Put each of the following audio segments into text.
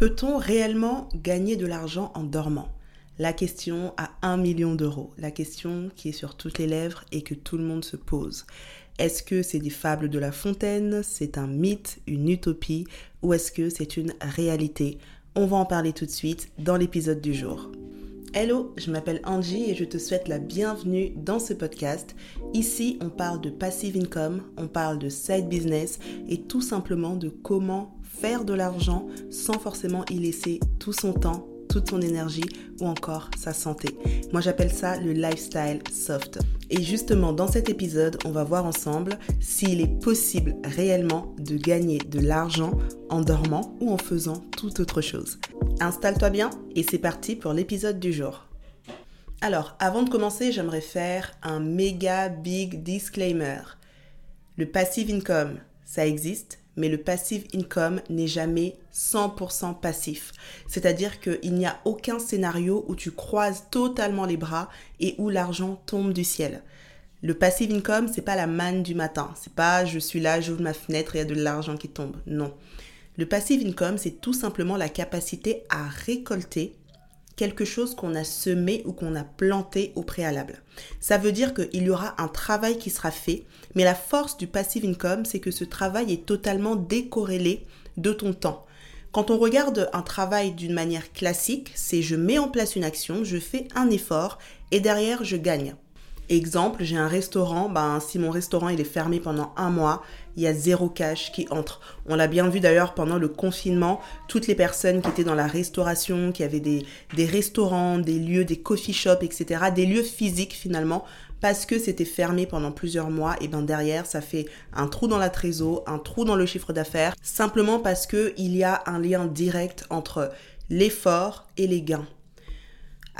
Peut-on réellement gagner de l'argent en dormant? La question à 1 million d'euros, la question qui est sur toutes les lèvres et que tout le monde se pose. Est-ce que c'est des fables de La Fontaine, c'est un mythe, une utopie, ou est-ce que c'est une réalité? On va en parler tout de suite dans l'épisode du jour. Hello, je m'appelle Angie et je te souhaite la bienvenue dans ce podcast. Ici, on parle de passive income, on parle de side business et tout simplement de comment faire de l'argent sans forcément y laisser tout son temps, toute son énergie ou encore sa santé. Moi j'appelle ça le lifestyle soft. Et justement dans cet épisode, on va voir ensemble s'il est possible réellement de gagner de l'argent en dormant ou en faisant toute autre chose. Installe-toi bien et c'est parti pour l'épisode du jour. Alors, avant de commencer, j'aimerais faire un méga big disclaimer. Le passive income, ça existe, mais le passive income n'est jamais 100% passif. C'est-à-dire qu'il n'y a aucun scénario où tu croises totalement les bras et où l'argent tombe du ciel. Le passive income, c'est pas la manne du matin. C'est pas je suis là, j'ouvre ma fenêtre et il y a de l'argent qui tombe. Non. Le passive income, c'est tout simplement la capacité à récolter quelque chose qu'on a semé ou qu'on a planté au préalable. Ça veut dire qu'il y aura un travail qui sera fait, mais la force du passive income, c'est que ce travail est totalement décorrélé de ton temps. Quand on regarde un travail d'une manière classique, c'est je mets en place une action, je fais un effort et derrière je gagne. Exemple, j'ai un restaurant, ben, si mon restaurant il est fermé pendant un mois, il y a zéro cash qui entre. On l'a bien vu d'ailleurs pendant le confinement, toutes les personnes qui étaient dans la restauration, qui avaient des, des restaurants, des lieux, des coffee shops, etc., des lieux physiques finalement, parce que c'était fermé pendant plusieurs mois, et ben derrière ça fait un trou dans la trésor, un trou dans le chiffre d'affaires, simplement parce que il y a un lien direct entre l'effort et les gains.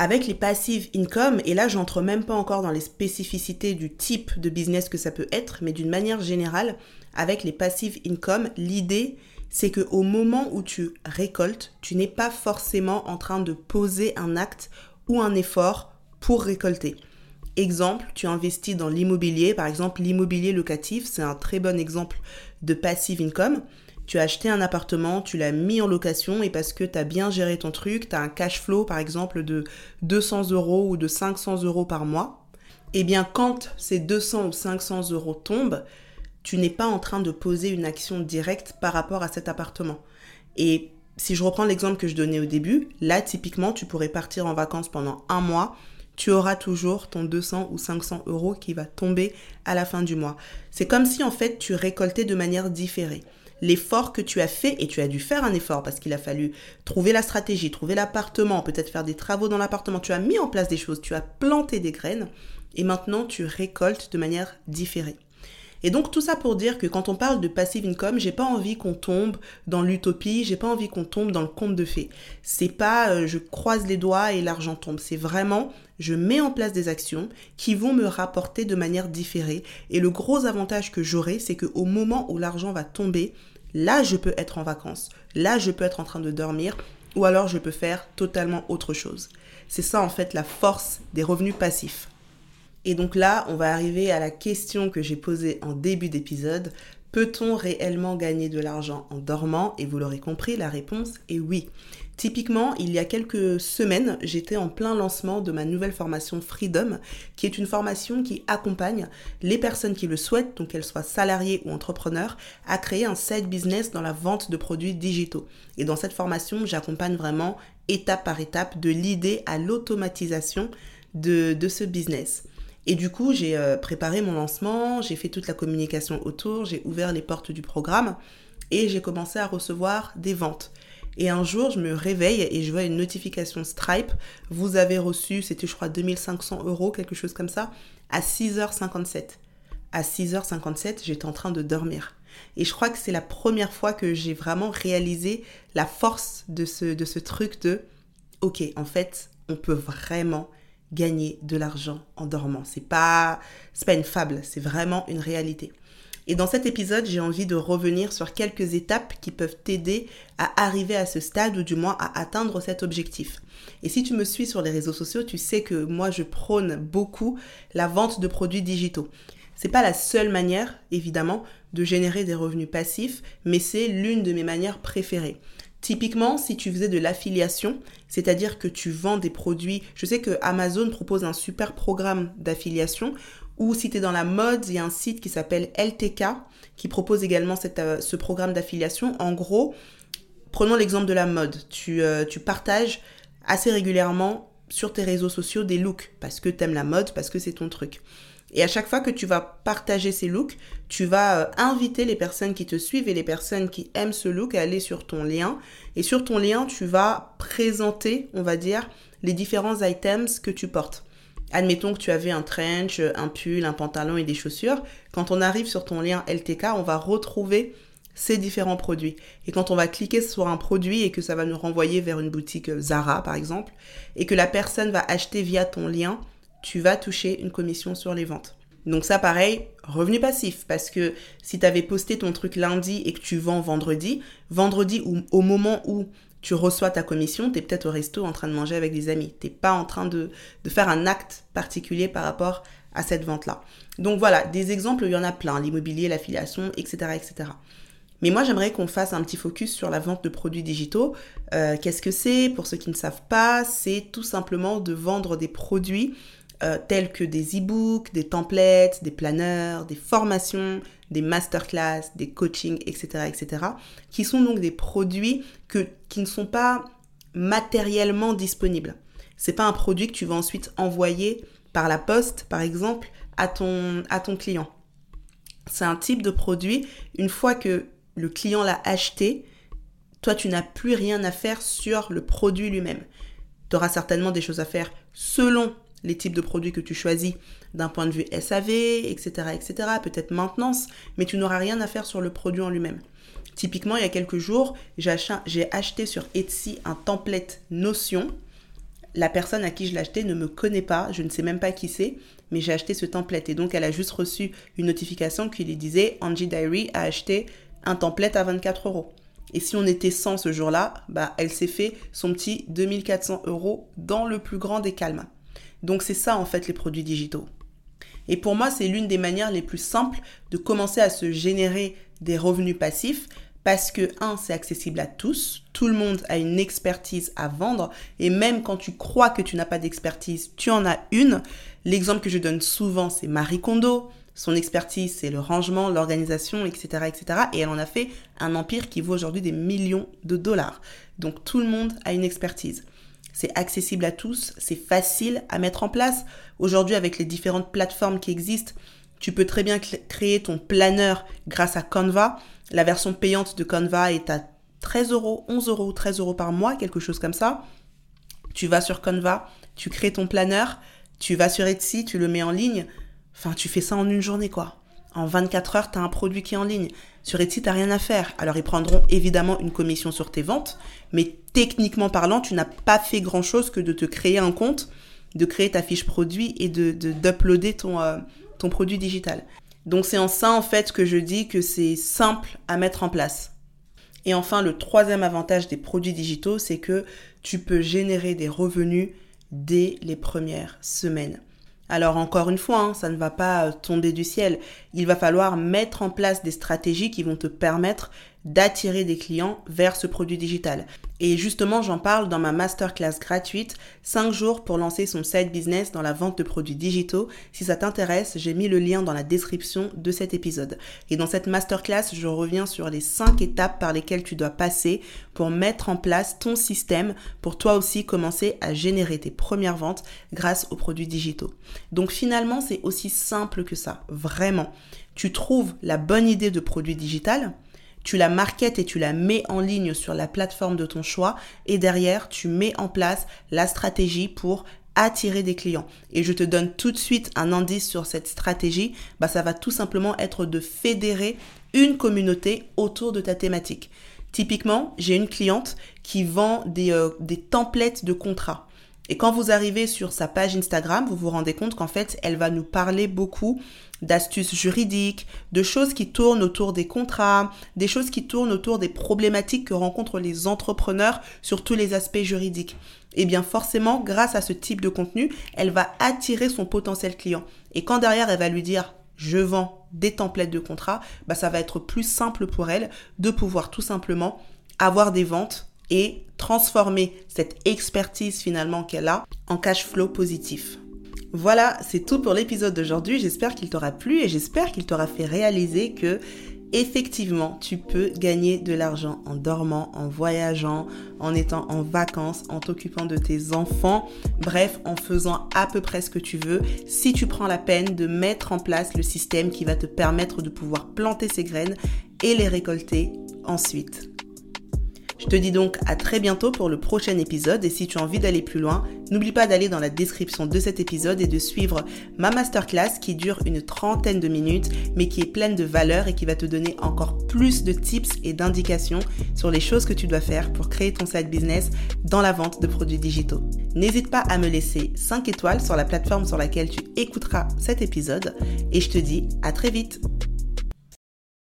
Avec les passive income, et là j'entre même pas encore dans les spécificités du type de business que ça peut être, mais d'une manière générale, avec les passive income, l'idée c'est que au moment où tu récoltes, tu n'es pas forcément en train de poser un acte ou un effort pour récolter. Exemple, tu investis dans l'immobilier, par exemple l'immobilier locatif, c'est un très bon exemple de passive income tu as acheté un appartement, tu l'as mis en location et parce que tu as bien géré ton truc, tu as un cash flow par exemple de 200 euros ou de 500 euros par mois, eh bien quand ces 200 ou 500 euros tombent, tu n'es pas en train de poser une action directe par rapport à cet appartement. Et si je reprends l'exemple que je donnais au début, là typiquement tu pourrais partir en vacances pendant un mois, tu auras toujours ton 200 ou 500 euros qui va tomber à la fin du mois. C'est comme si en fait tu récoltais de manière différée l'effort que tu as fait, et tu as dû faire un effort parce qu'il a fallu trouver la stratégie, trouver l'appartement, peut-être faire des travaux dans l'appartement, tu as mis en place des choses, tu as planté des graines, et maintenant tu récoltes de manière différée. Et donc tout ça pour dire que quand on parle de passive income, j'ai pas envie qu'on tombe dans l'utopie, j'ai pas envie qu'on tombe dans le conte de fées. C'est pas euh, je croise les doigts et l'argent tombe, c'est vraiment je mets en place des actions qui vont me rapporter de manière différée et le gros avantage que j'aurai, c'est que au moment où l'argent va tomber, là je peux être en vacances, là je peux être en train de dormir ou alors je peux faire totalement autre chose. C'est ça en fait la force des revenus passifs. Et donc là, on va arriver à la question que j'ai posée en début d'épisode. Peut-on réellement gagner de l'argent en dormant? Et vous l'aurez compris, la réponse est oui. Typiquement, il y a quelques semaines, j'étais en plein lancement de ma nouvelle formation Freedom, qui est une formation qui accompagne les personnes qui le souhaitent, donc qu'elles soient salariées ou entrepreneurs, à créer un side business dans la vente de produits digitaux. Et dans cette formation, j'accompagne vraiment étape par étape de l'idée à l'automatisation de, de ce business. Et du coup, j'ai euh, préparé mon lancement, j'ai fait toute la communication autour, j'ai ouvert les portes du programme et j'ai commencé à recevoir des ventes. Et un jour, je me réveille et je vois une notification Stripe. Vous avez reçu, c'était je crois 2500 euros, quelque chose comme ça, à 6h57. À 6h57, j'étais en train de dormir. Et je crois que c'est la première fois que j'ai vraiment réalisé la force de ce, de ce truc de, ok, en fait, on peut vraiment gagner de l'argent en dormant. C'est pas, c'est pas une fable, c'est vraiment une réalité. Et dans cet épisode, j'ai envie de revenir sur quelques étapes qui peuvent t'aider à arriver à ce stade ou du moins à atteindre cet objectif. Et si tu me suis sur les réseaux sociaux, tu sais que moi je prône beaucoup la vente de produits digitaux. C'est pas la seule manière, évidemment, de générer des revenus passifs, mais c'est l'une de mes manières préférées. Typiquement, si tu faisais de l'affiliation, c'est-à-dire que tu vends des produits, je sais que Amazon propose un super programme d'affiliation ou si tu es dans la mode, il y a un site qui s'appelle LTK qui propose également euh, ce programme d'affiliation. En gros, prenons l'exemple de la mode. Tu, euh, tu partages assez régulièrement sur tes réseaux sociaux des looks parce que tu aimes la mode, parce que c'est ton truc. Et à chaque fois que tu vas partager ces looks, tu vas euh, inviter les personnes qui te suivent et les personnes qui aiment ce look à aller sur ton lien. Et sur ton lien, tu vas présenter, on va dire, les différents items que tu portes. Admettons que tu avais un trench, un pull, un pantalon et des chaussures. Quand on arrive sur ton lien LTK, on va retrouver ces différents produits. Et quand on va cliquer sur un produit et que ça va nous renvoyer vers une boutique Zara, par exemple, et que la personne va acheter via ton lien, tu vas toucher une commission sur les ventes. Donc ça, pareil, revenu passif, parce que si tu avais posté ton truc lundi et que tu vends vendredi, vendredi ou au moment où tu reçois ta commission, tu es peut-être au resto en train de manger avec des amis. Tu pas en train de, de, faire un acte particulier par rapport à cette vente-là. Donc voilà, des exemples, il y en a plein, l'immobilier, l'affiliation, etc., etc. Mais moi, j'aimerais qu'on fasse un petit focus sur la vente de produits digitaux. Euh, qu'est-ce que c'est? Pour ceux qui ne savent pas, c'est tout simplement de vendre des produits euh, tels que des e-books, des templates, des planeurs, des formations, des masterclass, des coachings, etc., etc., qui sont donc des produits que, qui ne sont pas matériellement disponibles. C'est pas un produit que tu vas ensuite envoyer par la poste, par exemple, à ton, à ton client. C'est un type de produit, une fois que le client l'a acheté, toi, tu n'as plus rien à faire sur le produit lui-même. Tu auras certainement des choses à faire selon les types de produits que tu choisis d'un point de vue SAV, etc., etc., peut-être maintenance, mais tu n'auras rien à faire sur le produit en lui-même. Typiquement, il y a quelques jours, j'ai acheté sur Etsy un template Notion. La personne à qui je l'ai acheté ne me connaît pas, je ne sais même pas qui c'est, mais j'ai acheté ce template. Et donc, elle a juste reçu une notification qui lui disait Angie Diary a acheté un template à 24 euros. Et si on était sans ce jour-là, bah, elle s'est fait son petit 2400 euros dans le plus grand des calmes. Donc c'est ça en fait les produits digitaux. Et pour moi, c'est l'une des manières les plus simples de commencer à se générer des revenus passifs parce que, un, c'est accessible à tous, tout le monde a une expertise à vendre, et même quand tu crois que tu n'as pas d'expertise, tu en as une. L'exemple que je donne souvent, c'est Marie Kondo. Son expertise, c'est le rangement, l'organisation, etc., etc. Et elle en a fait un empire qui vaut aujourd'hui des millions de dollars. Donc tout le monde a une expertise. C'est accessible à tous, c'est facile à mettre en place. Aujourd'hui, avec les différentes plateformes qui existent, tu peux très bien créer ton planeur grâce à Canva. La version payante de Canva est à 13 euros, 11 euros, 13 euros par mois, quelque chose comme ça. Tu vas sur Canva, tu crées ton planeur, tu vas sur Etsy, tu le mets en ligne. Enfin, tu fais ça en une journée, quoi. En 24 heures, tu as un produit qui est en ligne. Sur Etsy, tu rien à faire. Alors, ils prendront évidemment une commission sur tes ventes, mais techniquement parlant, tu n'as pas fait grand-chose que de te créer un compte, de créer ta fiche produit et de d'uploader ton, euh, ton produit digital. Donc, c'est en ça, en fait, que je dis que c'est simple à mettre en place. Et enfin, le troisième avantage des produits digitaux, c'est que tu peux générer des revenus dès les premières semaines. Alors encore une fois, hein, ça ne va pas euh, tomber du ciel. Il va falloir mettre en place des stratégies qui vont te permettre d'attirer des clients vers ce produit digital. Et justement, j'en parle dans ma masterclass gratuite 5 jours pour lancer son side business dans la vente de produits digitaux. Si ça t'intéresse, j'ai mis le lien dans la description de cet épisode. Et dans cette masterclass, je reviens sur les 5 étapes par lesquelles tu dois passer pour mettre en place ton système pour toi aussi commencer à générer tes premières ventes grâce aux produits digitaux. Donc finalement, c'est aussi simple que ça, vraiment. Tu trouves la bonne idée de produit digital, tu la marketes et tu la mets en ligne sur la plateforme de ton choix et derrière tu mets en place la stratégie pour attirer des clients. Et je te donne tout de suite un indice sur cette stratégie, bah ça va tout simplement être de fédérer une communauté autour de ta thématique. Typiquement, j'ai une cliente qui vend des, euh, des templates de contrats. Et quand vous arrivez sur sa page Instagram, vous vous rendez compte qu'en fait, elle va nous parler beaucoup d'astuces juridiques, de choses qui tournent autour des contrats, des choses qui tournent autour des problématiques que rencontrent les entrepreneurs sur tous les aspects juridiques. Et eh bien forcément, grâce à ce type de contenu, elle va attirer son potentiel client. Et quand derrière, elle va lui dire je vends des templates de contrats, bah ça va être plus simple pour elle de pouvoir tout simplement avoir des ventes et transformer cette expertise finalement qu'elle a en cash flow positif. Voilà, c'est tout pour l'épisode d'aujourd'hui. J'espère qu'il t'aura plu et j'espère qu'il t'aura fait réaliser que effectivement, tu peux gagner de l'argent en dormant, en voyageant, en étant en vacances, en t'occupant de tes enfants, bref, en faisant à peu près ce que tu veux, si tu prends la peine de mettre en place le système qui va te permettre de pouvoir planter ces graines et les récolter ensuite. Je te dis donc à très bientôt pour le prochain épisode et si tu as envie d'aller plus loin, n'oublie pas d'aller dans la description de cet épisode et de suivre ma masterclass qui dure une trentaine de minutes mais qui est pleine de valeur et qui va te donner encore plus de tips et d'indications sur les choses que tu dois faire pour créer ton side business dans la vente de produits digitaux. N'hésite pas à me laisser 5 étoiles sur la plateforme sur laquelle tu écouteras cet épisode et je te dis à très vite